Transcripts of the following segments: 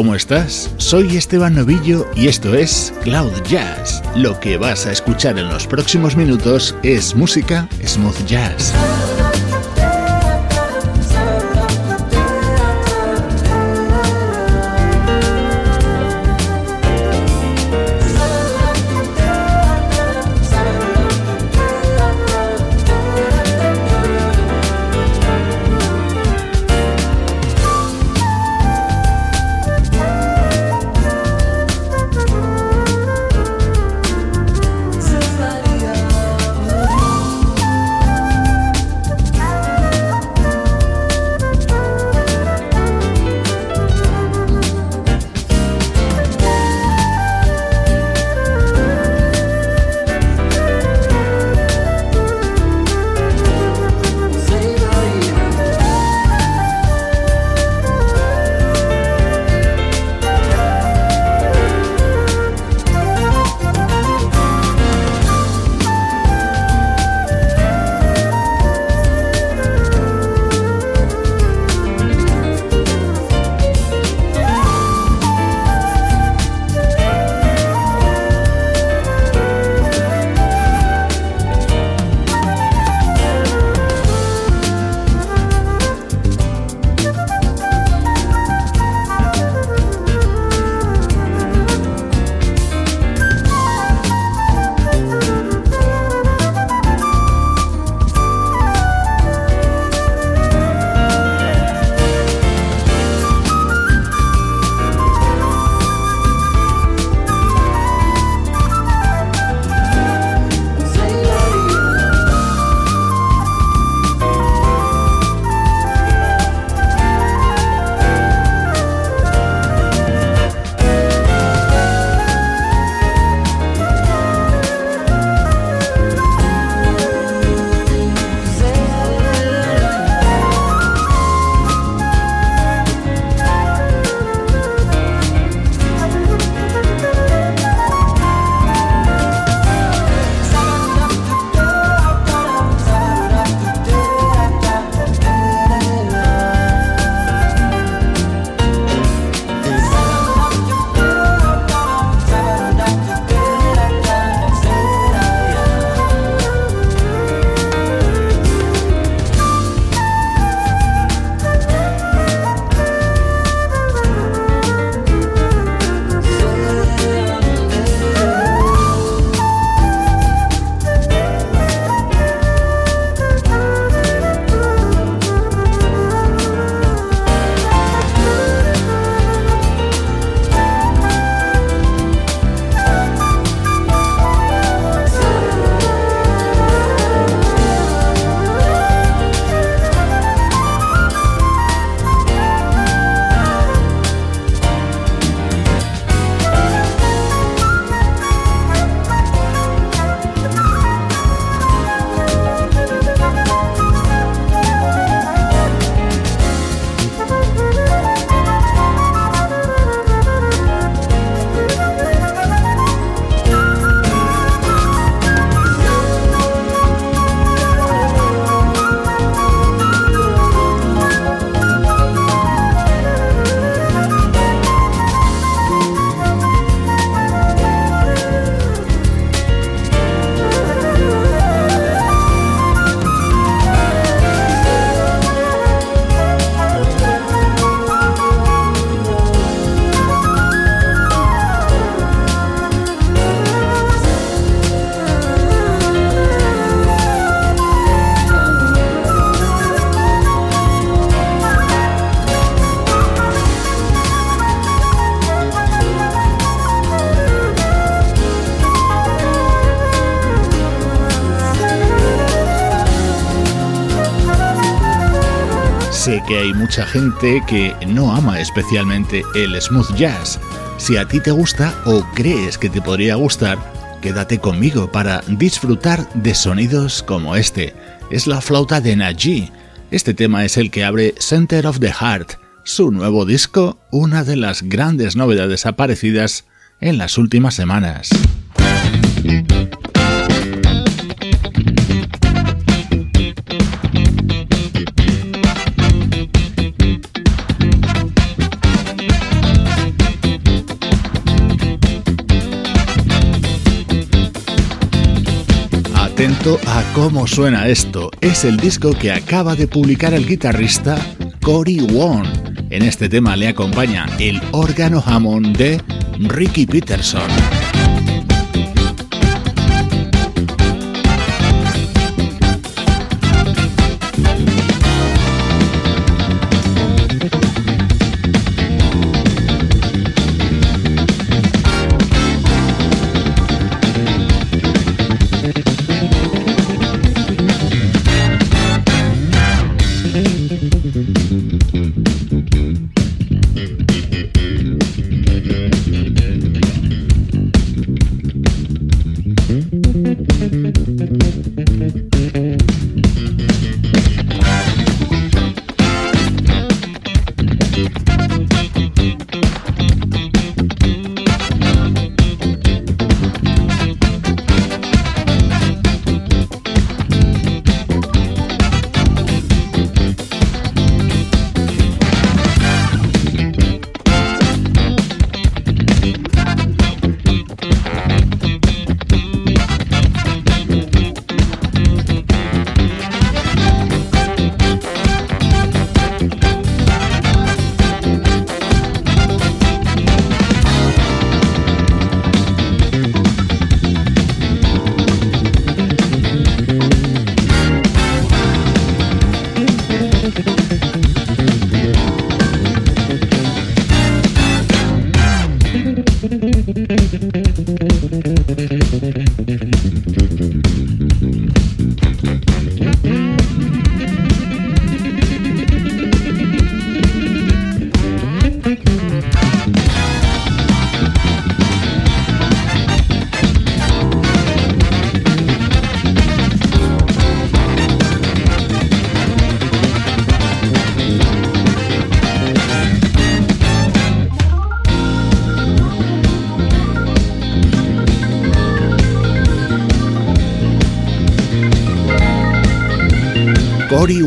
¿Cómo estás? Soy Esteban Novillo y esto es Cloud Jazz. Lo que vas a escuchar en los próximos minutos es música smooth jazz. Mucha gente que no ama especialmente el smooth jazz. Si a ti te gusta o crees que te podría gustar, quédate conmigo para disfrutar de sonidos como este. Es la flauta de Najee. Este tema es el que abre Center of the Heart, su nuevo disco, una de las grandes novedades aparecidas en las últimas semanas. A cómo suena esto. Es el disco que acaba de publicar el guitarrista Cory Wong. En este tema le acompaña el órgano Hammond de Ricky Peterson.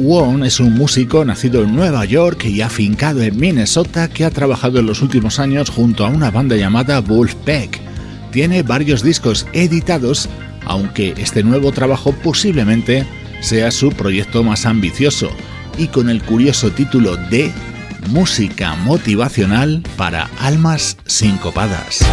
Wong es un músico nacido en Nueva York y afincado en Minnesota que ha trabajado en los últimos años junto a una banda llamada Wolfpack. Tiene varios discos editados, aunque este nuevo trabajo posiblemente sea su proyecto más ambicioso, y con el curioso título de Música motivacional para almas sincopadas.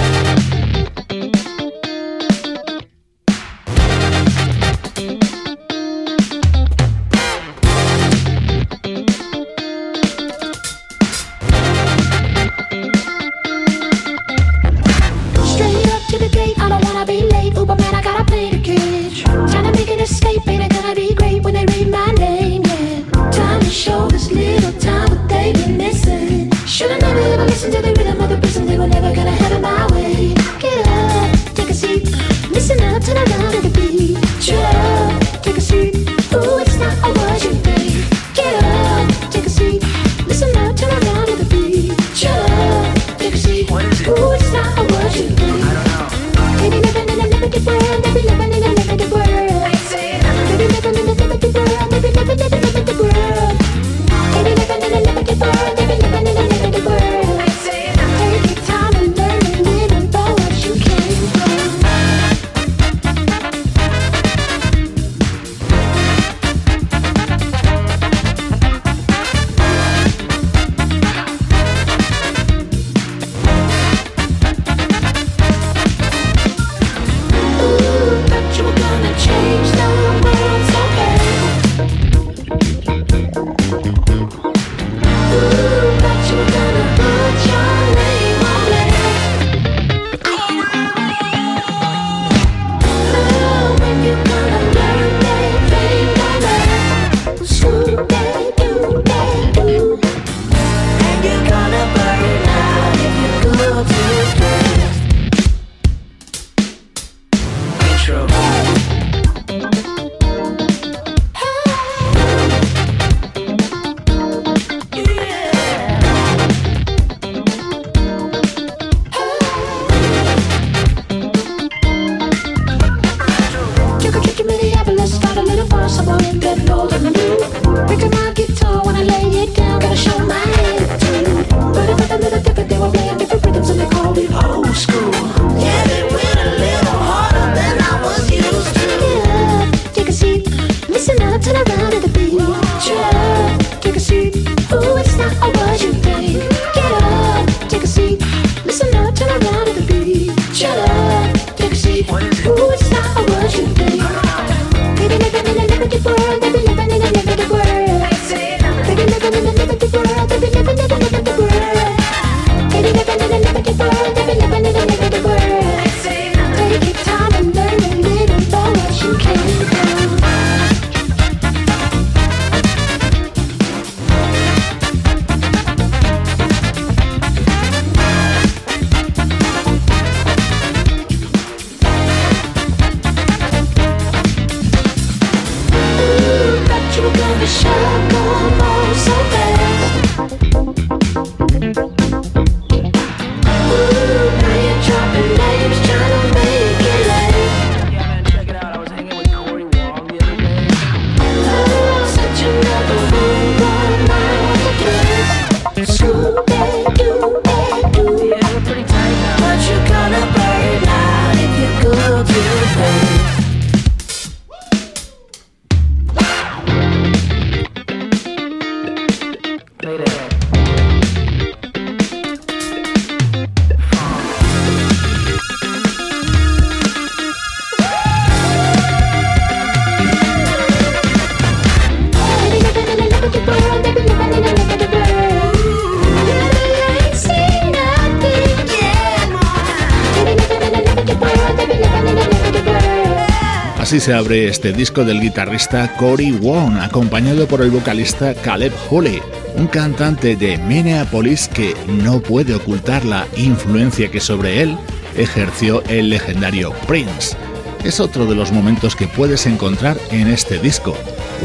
Se abre este disco del guitarrista Cory Wong, acompañado por el vocalista Caleb Hooley, un cantante de Minneapolis que no puede ocultar la influencia que sobre él ejerció el legendario Prince. Es otro de los momentos que puedes encontrar en este disco,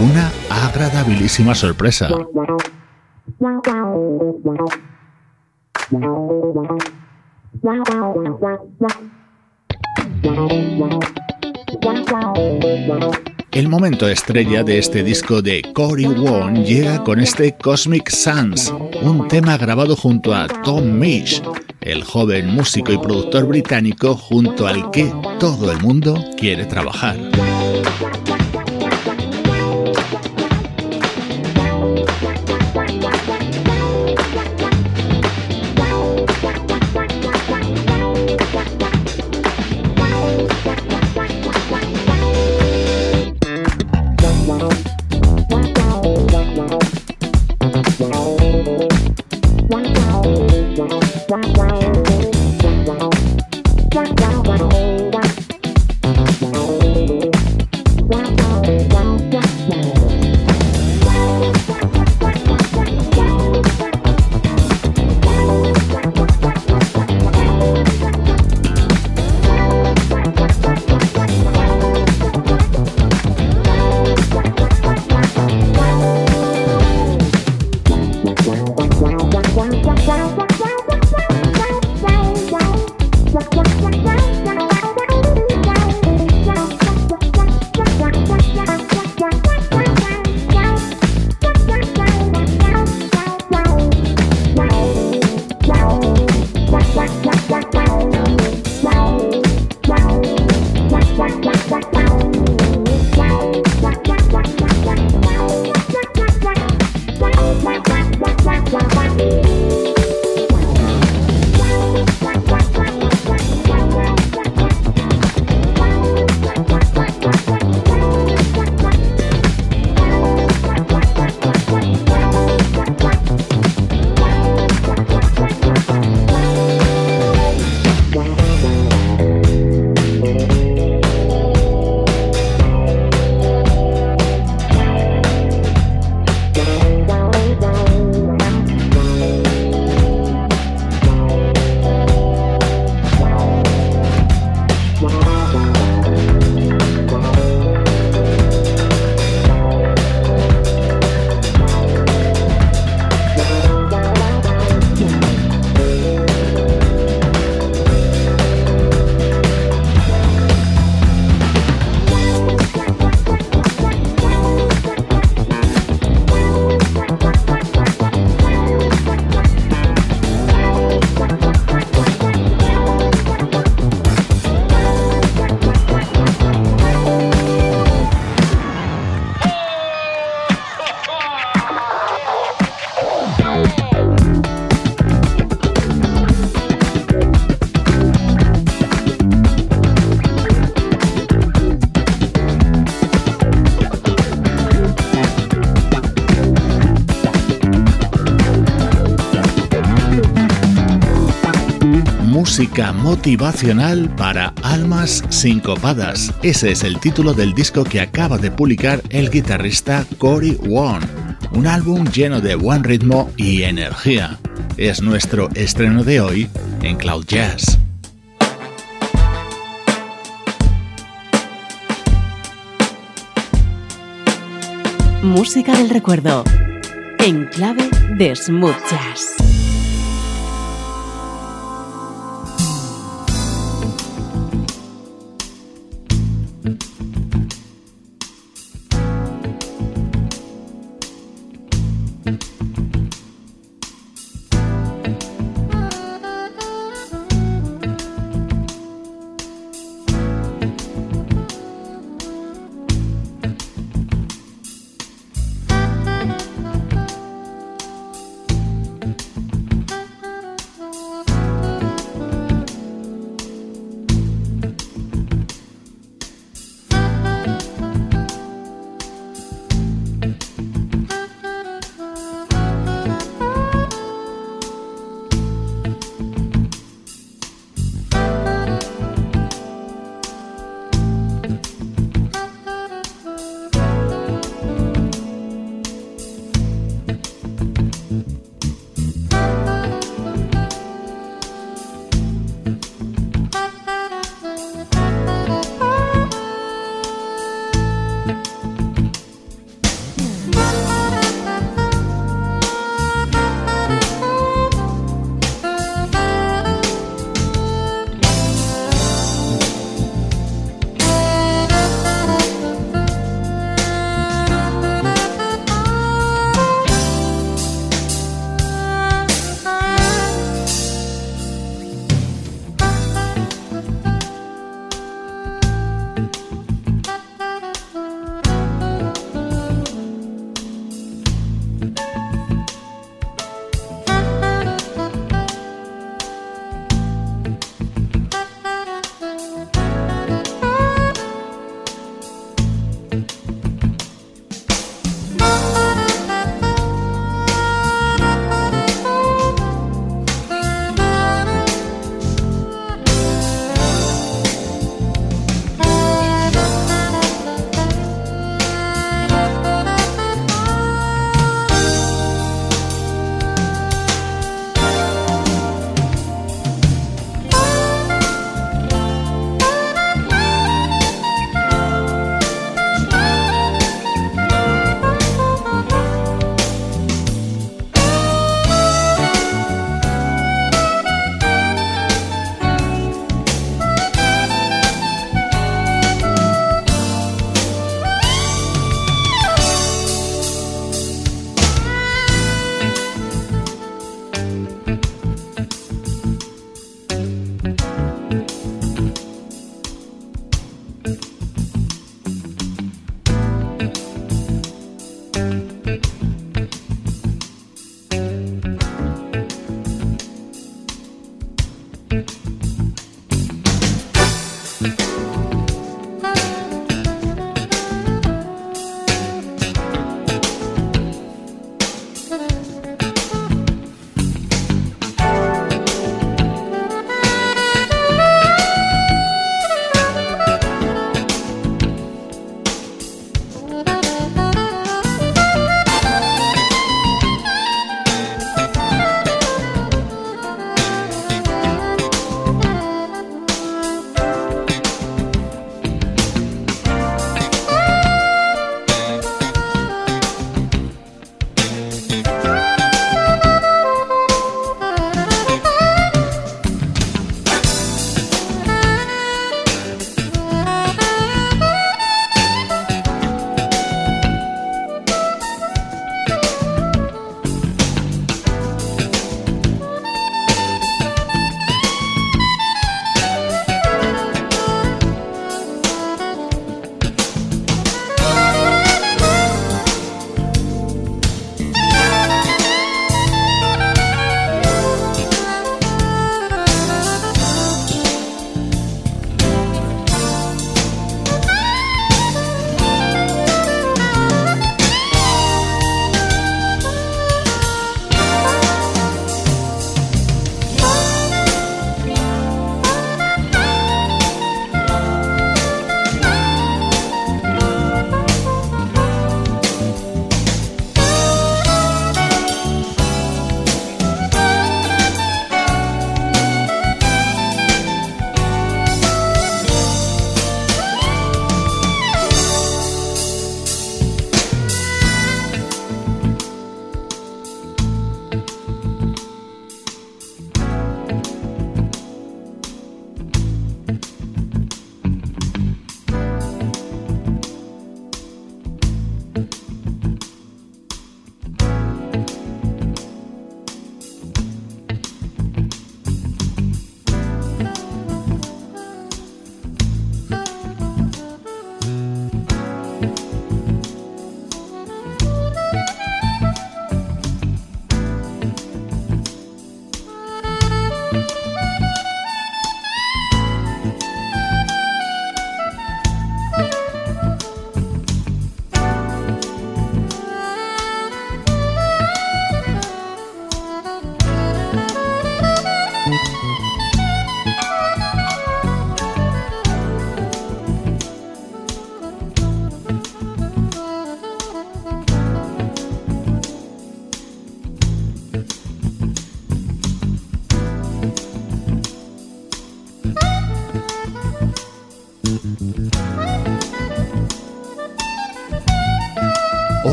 una agradabilísima sorpresa. El momento estrella de este disco de Cory Wong llega con este Cosmic Sans, un tema grabado junto a Tom Misch, el joven músico y productor británico junto al que todo el mundo quiere trabajar. Música motivacional para almas sincopadas. Ese es el título del disco que acaba de publicar el guitarrista Cory Wong. Un álbum lleno de buen ritmo y energía. Es nuestro estreno de hoy en Cloud Jazz. Música del recuerdo. En clave de smooth jazz.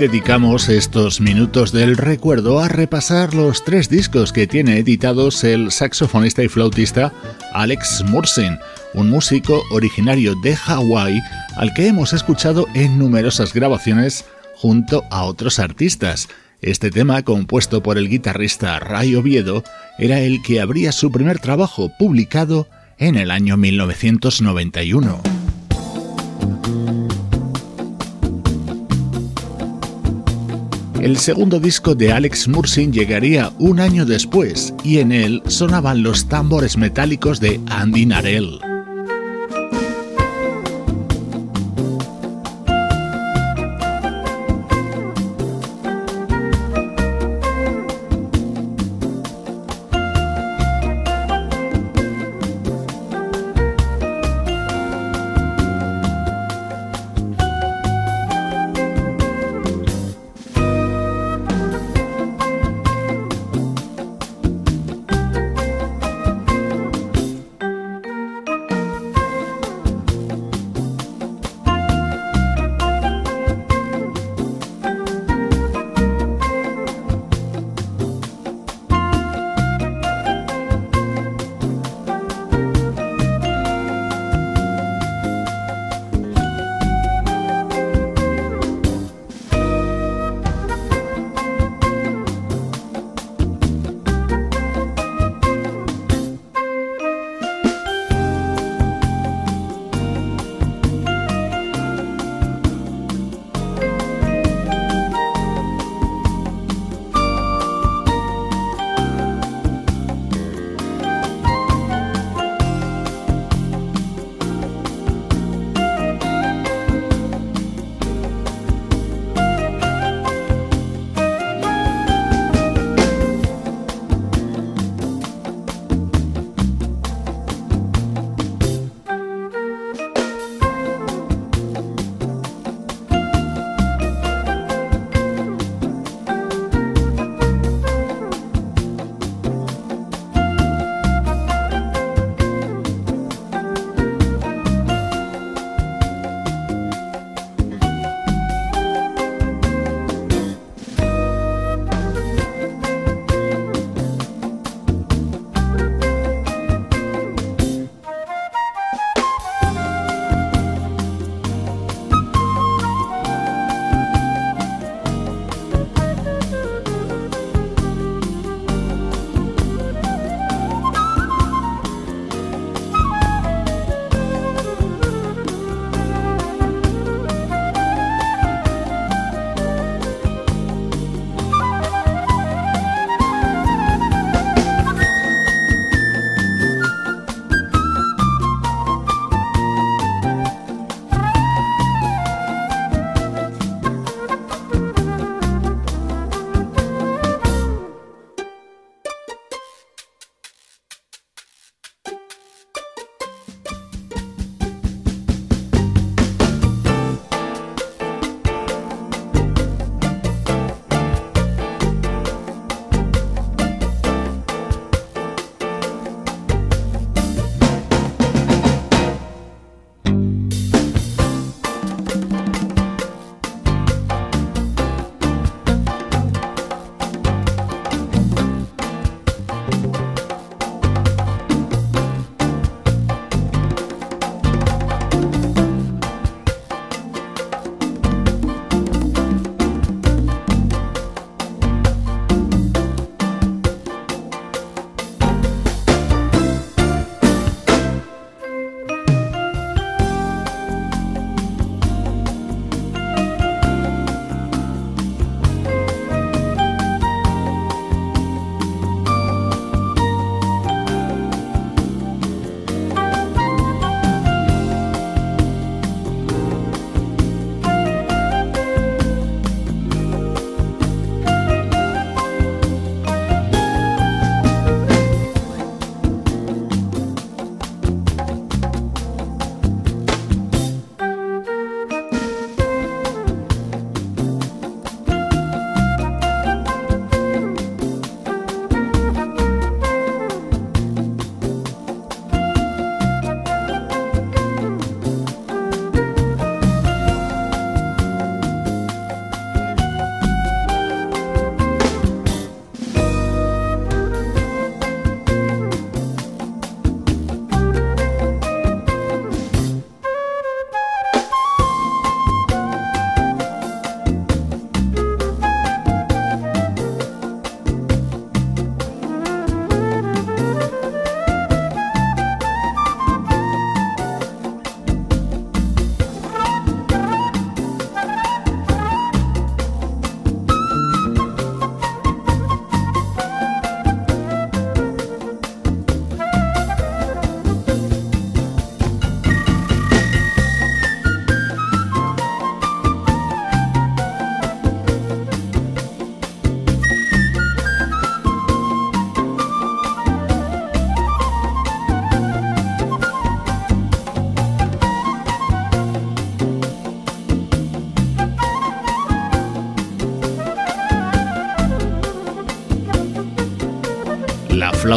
Dedicamos estos minutos del recuerdo a repasar los tres discos que tiene editados el saxofonista y flautista Alex Mursin, un músico originario de Hawái al que hemos escuchado en numerosas grabaciones junto a otros artistas. Este tema, compuesto por el guitarrista Ray Oviedo, era el que abría su primer trabajo publicado en el año 1991. El segundo disco de Alex Mursin llegaría un año después y en él sonaban los tambores metálicos de Andy Narell.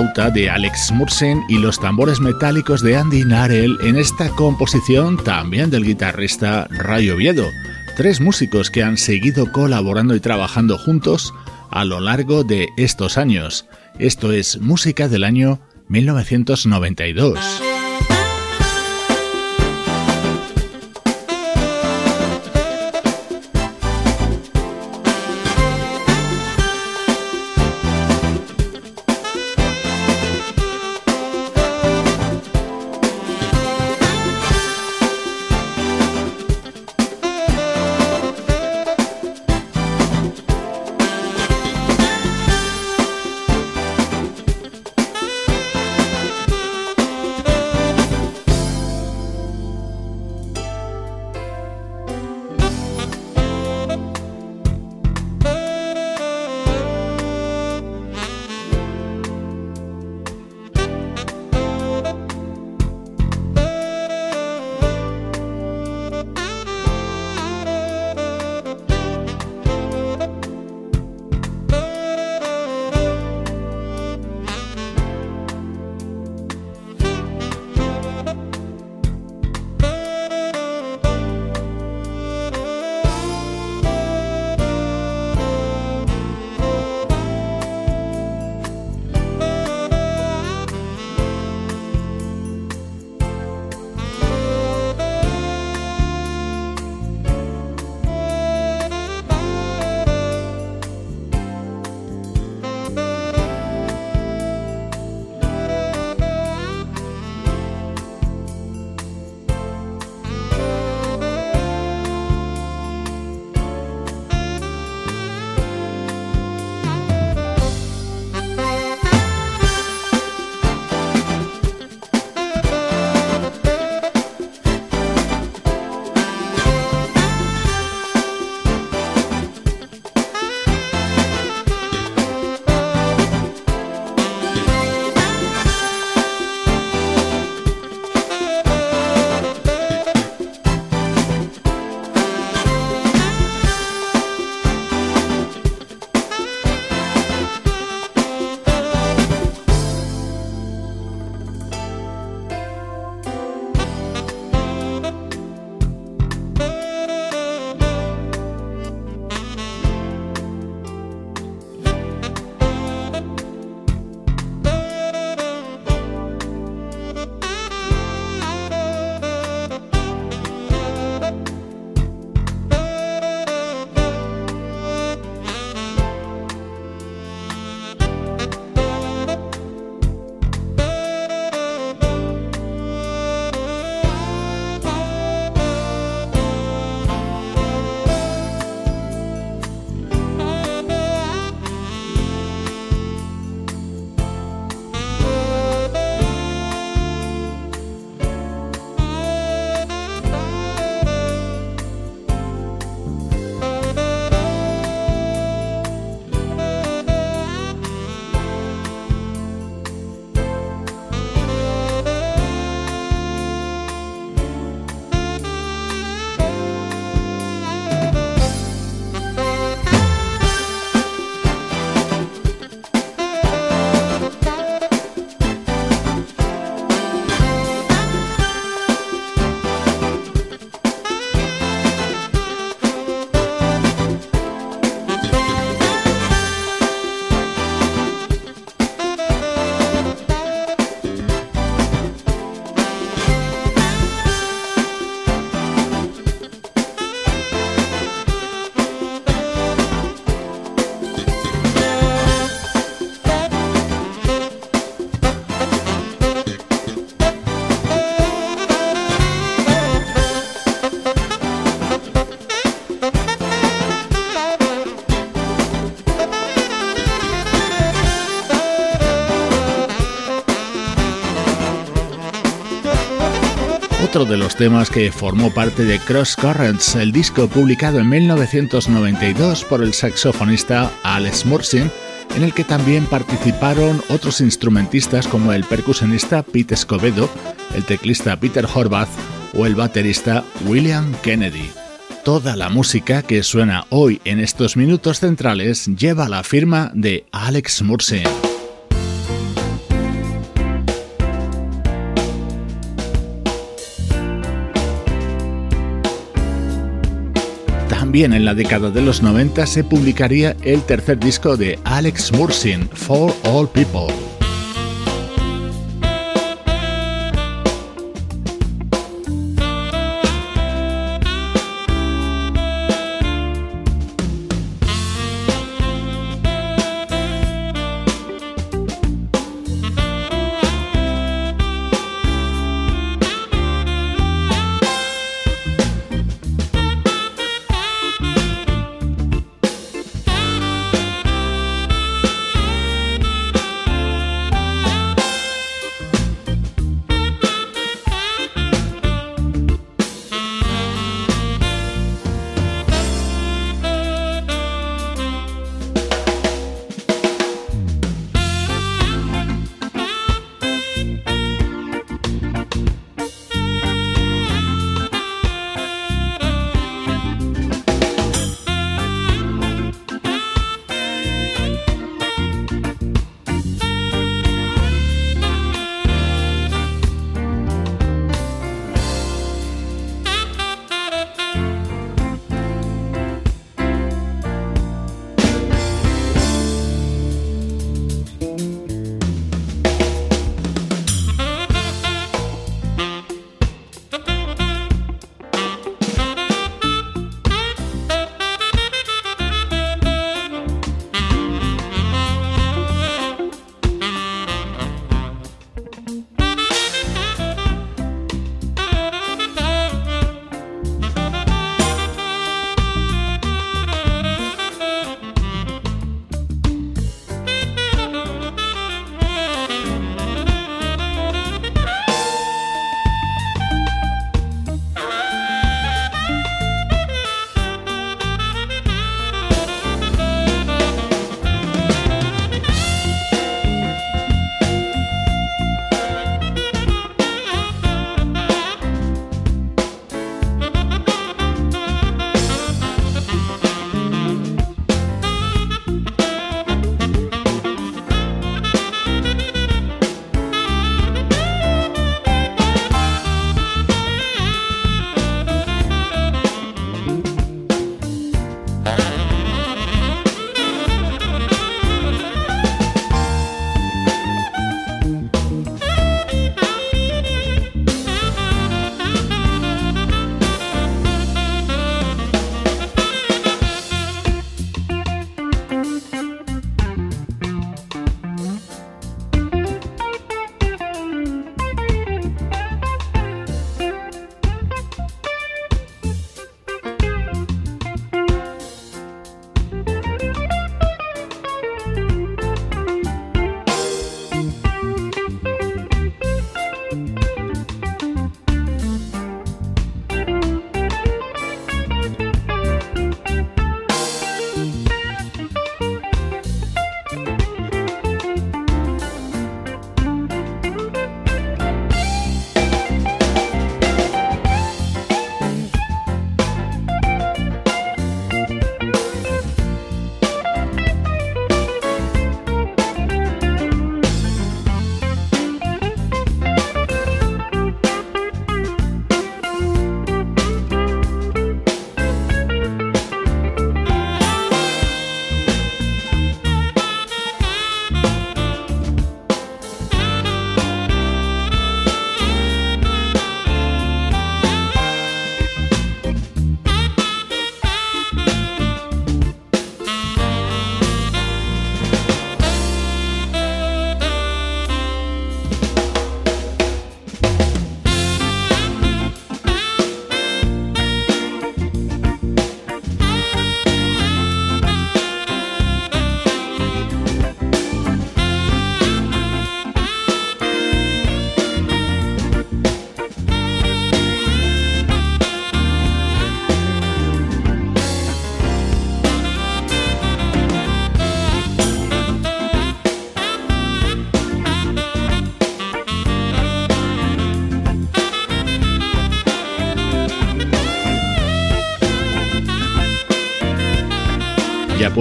De Alex Mursin y los tambores metálicos de Andy Narell en esta composición también del guitarrista Ray Oviedo. Tres músicos que han seguido colaborando y trabajando juntos a lo largo de estos años. Esto es música del año 1992. De los temas que formó parte de Cross Currents, el disco publicado en 1992 por el saxofonista Alex Mursin, en el que también participaron otros instrumentistas como el percusionista Pete Escobedo, el teclista Peter Horvath o el baterista William Kennedy. Toda la música que suena hoy en estos minutos centrales lleva la firma de Alex Mursin. También en la década de los 90 se publicaría el tercer disco de Alex Mursin, For All People.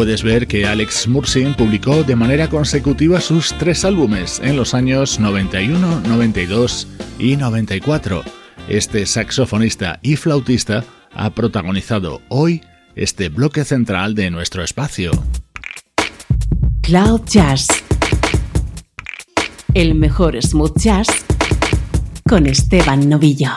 Puedes ver que Alex Mursin publicó de manera consecutiva sus tres álbumes en los años 91, 92 y 94. Este saxofonista y flautista ha protagonizado hoy este bloque central de nuestro espacio. Cloud Jazz. El mejor smooth jazz con Esteban Novillo.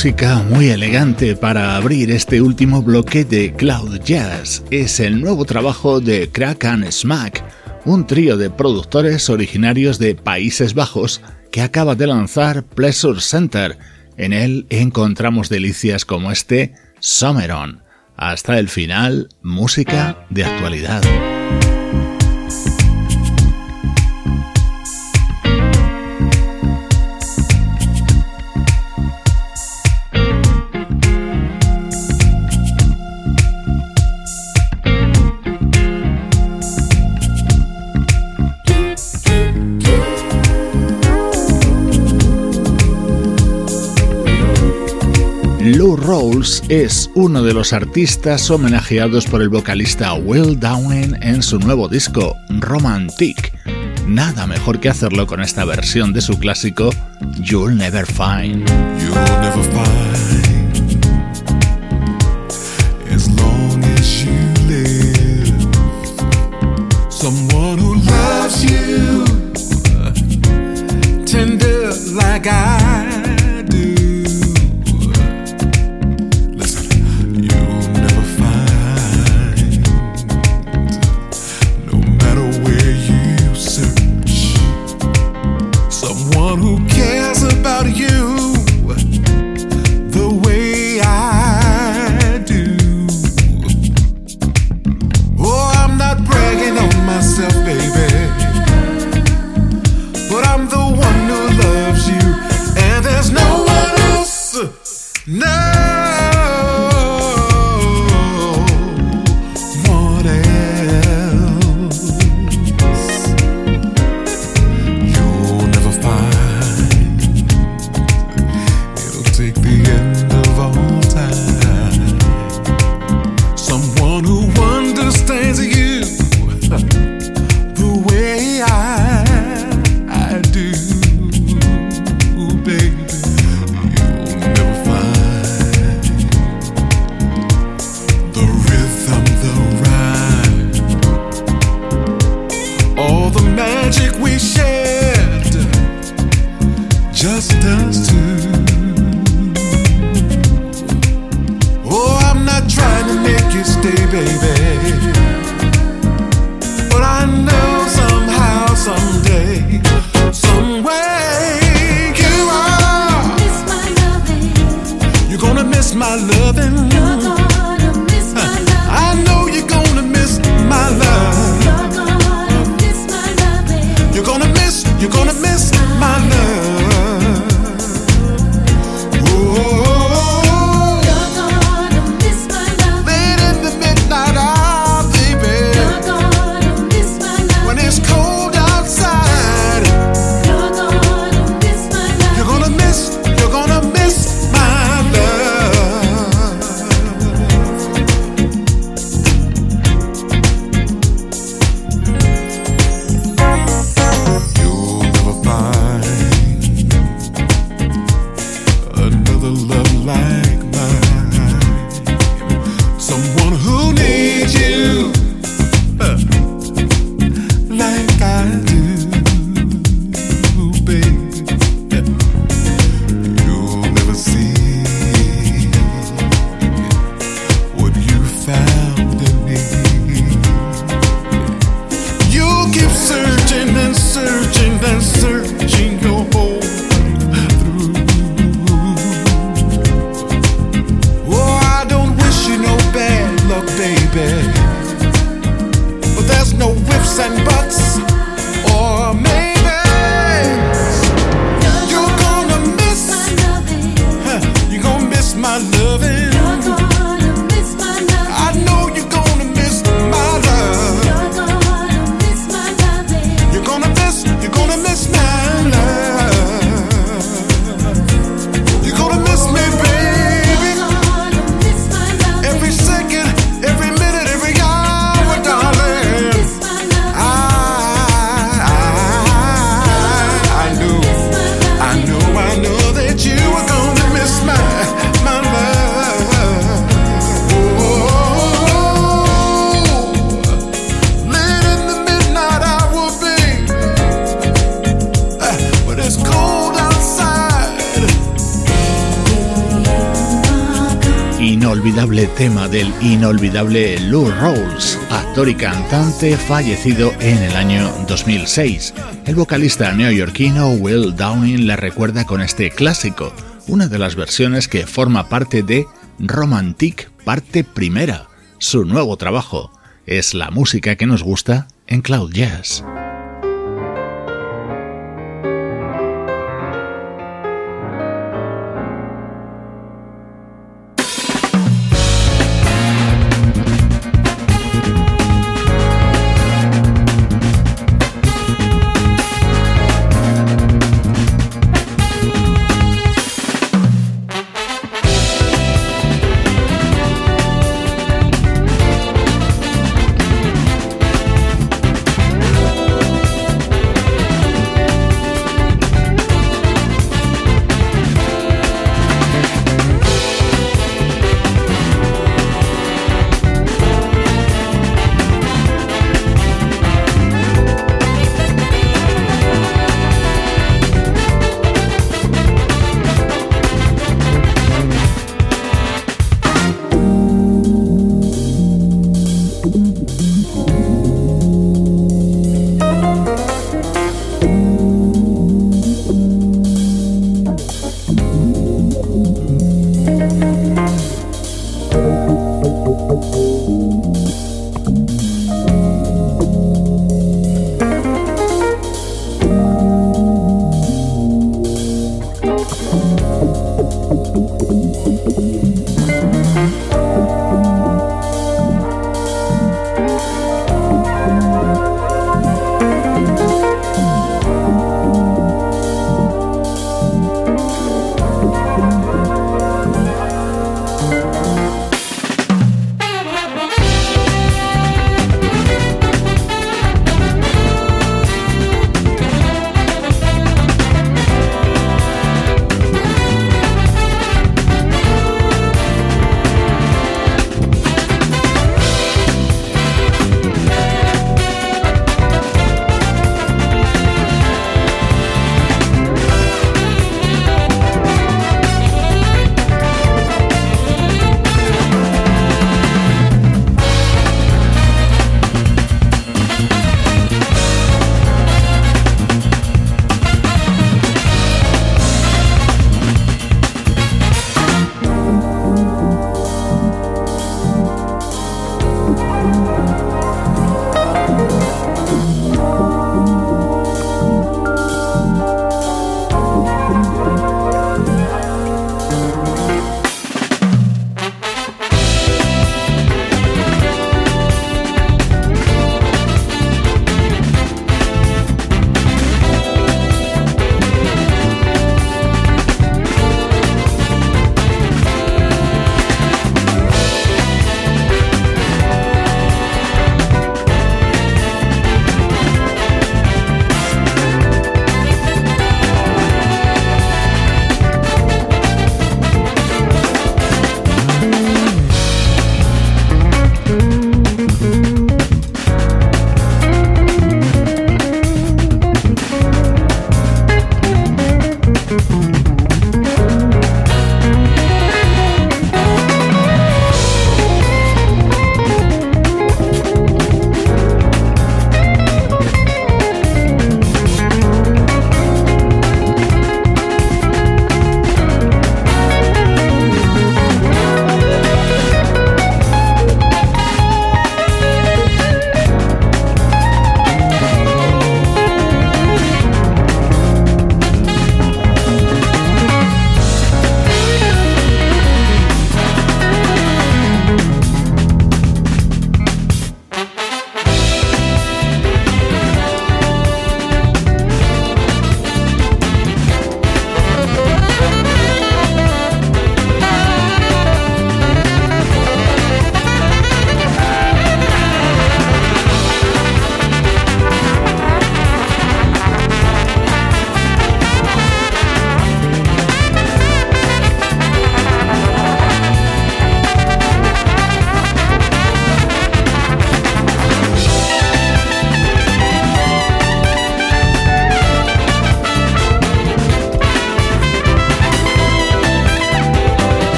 Música muy elegante para abrir este último bloque de Cloud Jazz. Es el nuevo trabajo de Crack Smack, un trío de productores originarios de Países Bajos que acaba de lanzar Pleasure Center. En él encontramos delicias como este Summeron. Hasta el final, música de actualidad. Rawls es uno de los artistas homenajeados por el vocalista Will Downing en su nuevo disco, Romantic. Nada mejor que hacerlo con esta versión de su clásico, You'll Never Find. You'll never find as long as you live someone who loves you tender like I there's no whips and buts or tema del inolvidable Lou Rawls, actor y cantante fallecido en el año 2006. El vocalista neoyorquino Will Downing le recuerda con este clásico, una de las versiones que forma parte de Romantic Parte Primera, su nuevo trabajo. Es la música que nos gusta en Cloud Jazz.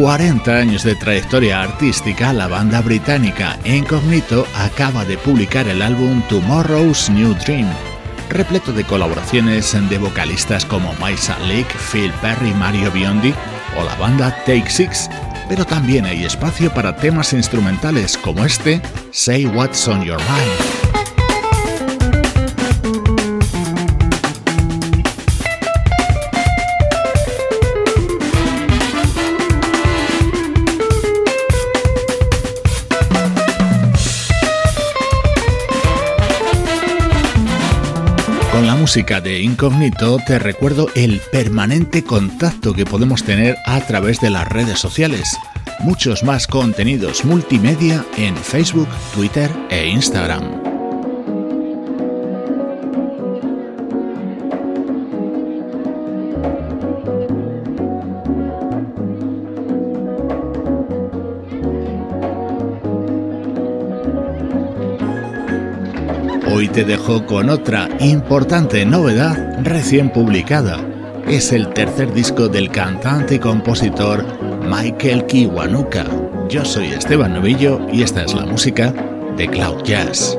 40 años de trayectoria artística, la banda británica Incognito acaba de publicar el álbum Tomorrow's New Dream, repleto de colaboraciones de vocalistas como Maisa Leak, Phil Perry, Mario Biondi o la banda Take Six, pero también hay espacio para temas instrumentales como este Say What's on Your Mind. De Incognito te recuerdo el permanente contacto que podemos tener a través de las redes sociales. Muchos más contenidos multimedia en Facebook, Twitter e Instagram. Te dejo con otra importante novedad recién publicada. Es el tercer disco del cantante y compositor Michael Kiwanuka. Yo soy Esteban Novillo y esta es la música de Cloud Jazz.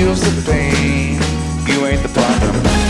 feels the pain. You ain't the problem.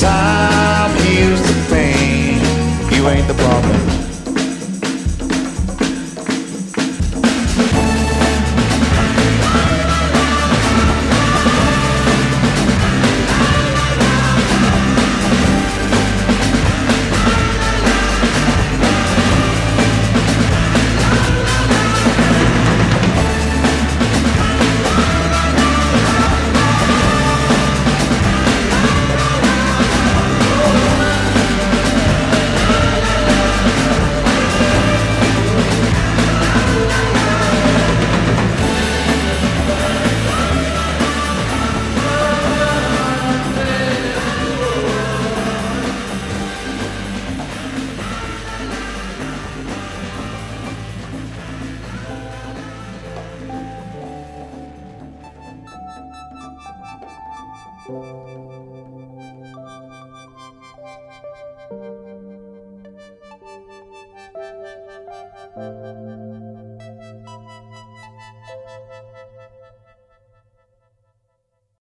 Time heals the pain. You ain't the problem.